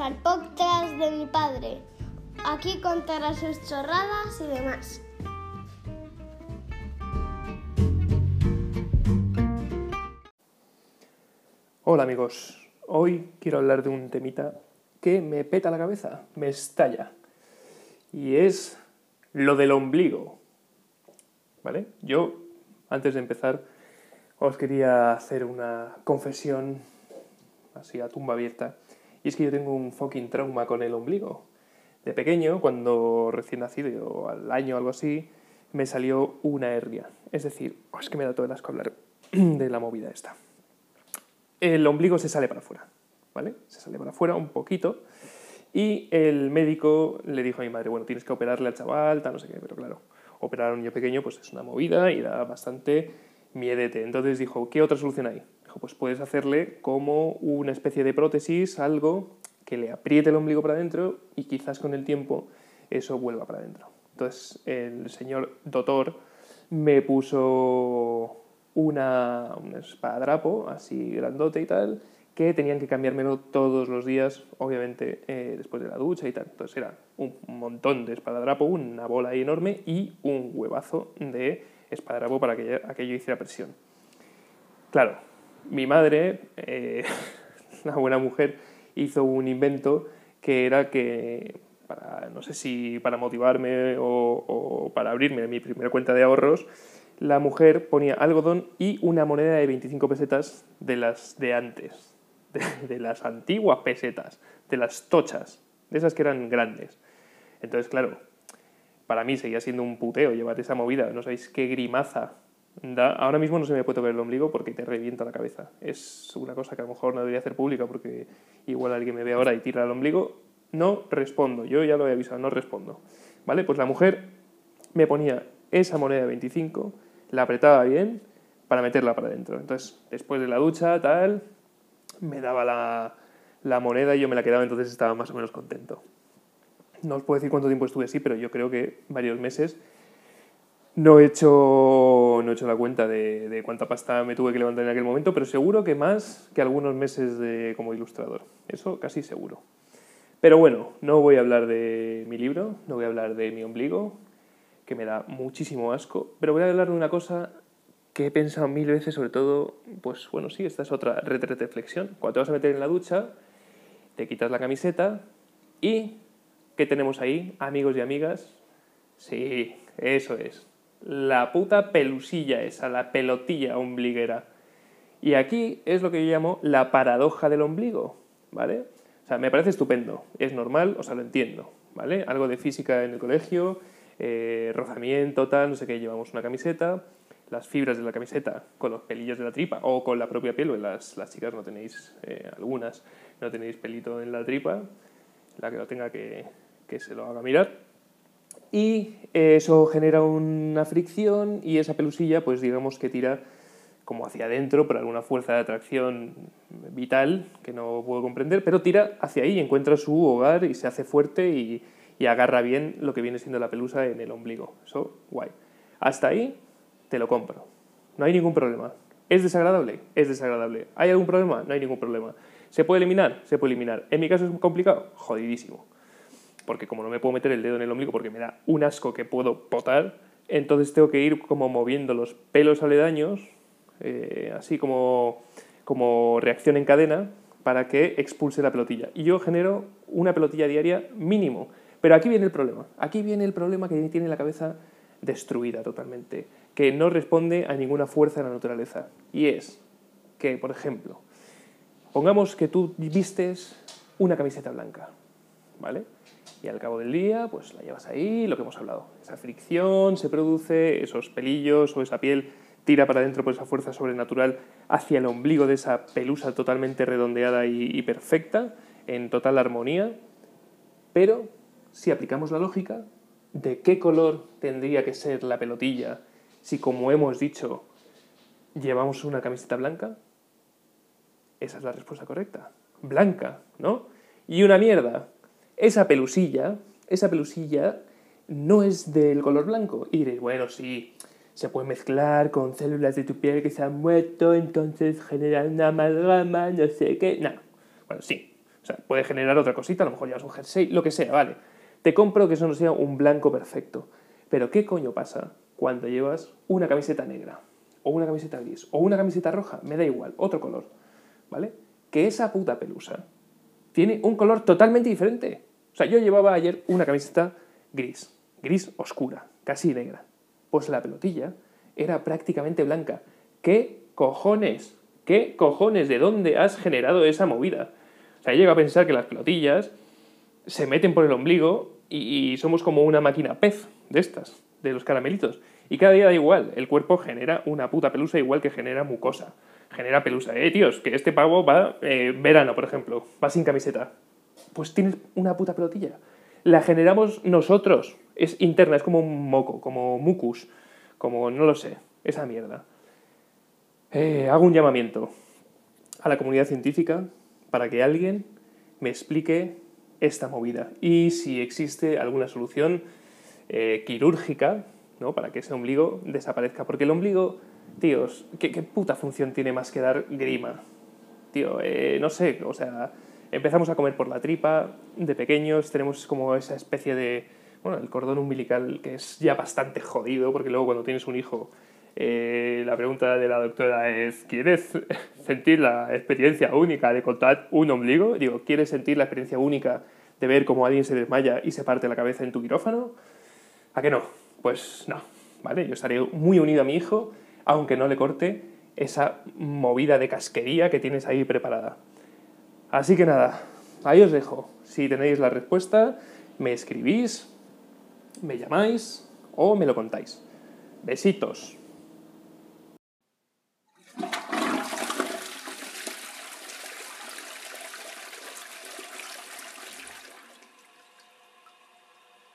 Al podcast de mi padre. Aquí contará sus chorradas y demás. Hola amigos, hoy quiero hablar de un temita que me peta la cabeza, me estalla. Y es lo del ombligo. ¿Vale? Yo, antes de empezar, os quería hacer una confesión así a tumba abierta. Es que yo tengo un fucking trauma con el ombligo. De pequeño, cuando recién nacido, o al año o algo así, me salió una hernia. Es decir, oh, es que me da todo el asco hablar de la movida esta. El ombligo se sale para afuera, ¿vale? Se sale para afuera un poquito. Y el médico le dijo a mi madre, bueno, tienes que operarle al chaval, tal, no sé qué, pero claro, operar a un niño pequeño pues es una movida y da bastante miedete. Entonces dijo, ¿qué otra solución hay? Pues puedes hacerle como una especie de prótesis, algo que le apriete el ombligo para adentro y quizás con el tiempo eso vuelva para adentro. Entonces el señor doctor me puso una, un espadrapo así grandote y tal, que tenían que cambiármelo todos los días, obviamente eh, después de la ducha y tal. Entonces era un montón de espadadrapo, una bola enorme y un huevazo de espadadrapo para que aquello hiciera presión. Claro, mi madre, eh, la buena mujer, hizo un invento que era que, no sé si para motivarme o, o para abrirme mi primera cuenta de ahorros, la mujer ponía algodón y una moneda de 25 pesetas de las de antes, de, de, las antiguas pesetas, de las tochas, de esas que eran grandes. Entonces, claro, para mí seguía siendo un puteo llevar esa movida, no sabéis qué grimaza da. Ahora mismo no se me puede tocar el ombligo porque te revienta la cabeza. Es una cosa que a lo mejor no debería hacer pública porque igual alguien me ve ahora y tira el ombligo. No respondo, yo ya lo he avisado, no respondo. ¿Vale? Pues la mujer me ponía esa moneda de 25 la apretaba bien para meterla para adentro. Entonces, después de la ducha, tal, me daba la, la, moneda y yo me la quedaba, entonces estaba más o menos contento. No os puedo decir cuánto tiempo estuve así, pero yo creo que varios meses. No he hecho, no he hecho la cuenta de, cuánta pasta me tuve que levantar en aquel momento, pero seguro que más que algunos meses de, como ilustrador. Eso casi seguro. Pero bueno, no voy a hablar de mi libro, no voy a hablar de mi ombligo, que me da muchísimo asco, pero voy a hablar de una cosa que he pensado mil veces, sobre todo, pues bueno, sí, esta es otra retroflexión. Cuando te vas a meter en la ducha, te quitas la camiseta y ¿qué tenemos ahí, amigos y amigas? Sí, eso es. La puta pelusilla esa, la pelotilla ombliguera. Y aquí es lo que yo llamo la paradoja del ombligo, ¿vale? O sea, me parece estupendo, es normal, o sea, lo entiendo, ¿vale? Algo de física en el colegio, eh, rozamiento, tal, no sé qué, llevamos una camiseta, las fibras de la camiseta con los pelillos de la tripa o con la propia piel, las, las chicas no tenéis, eh, algunas no tenéis pelito en la tripa, la que lo tenga que, que se lo haga mirar. Y eso genera una fricción y esa pelusilla, pues digamos que tira como hacia adentro por alguna fuerza de atracción vital que no puedo comprender, pero tira hacia ahí, encuentra su hogar y se hace fuerte y, y agarra bien lo que viene siendo la pelusa en el ombligo. Eso, guay. Hasta ahí te lo compro. No hay ningún problema. ¿Es desagradable? Es desagradable. ¿Hay algún problema? No hay ningún problema. ¿Se puede eliminar? Se puede eliminar. ¿En mi caso es complicado? Jodidísimo. Porque como no me puedo meter el dedo en el ombligo porque me da un asco que puedo potar, entonces tengo que ir como moviendo los pelos aledaños, eh, así como, como reacción en cadena, para que expulse la pelotilla. Y yo genero una pelotilla diaria mínimo. Pero aquí viene el problema. Aquí viene el problema que tiene la cabeza destruida totalmente, que no responde a ninguna fuerza de la naturaleza. Y es que, por ejemplo, pongamos que tú vistes una camiseta blanca, ¿vale? Y al cabo del día, pues la llevas ahí, lo que hemos hablado. Esa fricción se produce, esos pelillos o esa piel tira para adentro por esa fuerza sobrenatural hacia el ombligo de esa pelusa totalmente redondeada y, y perfecta, en total armonía, pero si aplicamos la lógica, ¿de qué color tendría que ser la pelotilla si, como hemos dicho, llevamos una camiseta blanca? Esa es la respuesta correcta. Blanca, ¿no? Y una mierda. Esa pelusilla, esa pelusilla no es del color blanco. Y diréis, bueno, sí, se puede mezclar con células de tu piel que se han muerto, entonces generan una amalgama, no sé qué. No. Bueno, sí. O sea, puede generar otra cosita, a lo mejor llevas un jersey, lo que sea, vale. Te compro que eso no sea un blanco perfecto. Pero ¿qué coño pasa cuando llevas una camiseta negra? O una camiseta gris, o una camiseta roja, me da igual, otro color, ¿vale? Que esa puta pelusa tiene un color totalmente diferente. Sea, yo llevaba ayer una camiseta gris, gris oscura, casi negra. Pues la pelotilla era prácticamente blanca. ¿Qué cojones? ¿Qué cojones? ¿De dónde has generado esa movida? O sea, llega a pensar que las pelotillas se meten por el ombligo y, somos como una máquina pez de estas, de los caramelitos. Y cada día da igual, el cuerpo genera una puta pelusa igual que genera mucosa. Genera pelusa. Eh, tíos, que este pavo va eh, verano, por ejemplo, va sin camiseta. Pues tienes una puta pelotilla. La generamos nosotros. Es interna, es como un moco, como mucus, como no lo sé, esa mierda. Eh, hago un llamamiento a la comunidad científica para que alguien me explique esta movida y si existe alguna solución eh, quirúrgica ¿no? para que ese ombligo desaparezca. Porque el ombligo, tíos, ¿qué, puta función tiene más que dar grima? Tío, eh, no sé, o sea, empezamos a comer por la tripa, de pequeños tenemos como esa especie de, bueno, el cordón umbilical que es ya bastante jodido, porque luego cuando tienes un hijo eh, la pregunta de la doctora es, ¿quieres sentir la experiencia única de contar un ombligo? Digo, ¿quieres sentir la experiencia única de ver cómo alguien se desmaya y se parte la cabeza en tu quirófano? ¿A qué no? Pues no, ¿vale? Yo estaré muy unido a mi hijo, aunque no le corte esa movida de casquería que tienes ahí preparada. Así que nada, ahí os dejo. Si tenéis la respuesta, me escribís, me llamáis o me lo contáis. Besitos.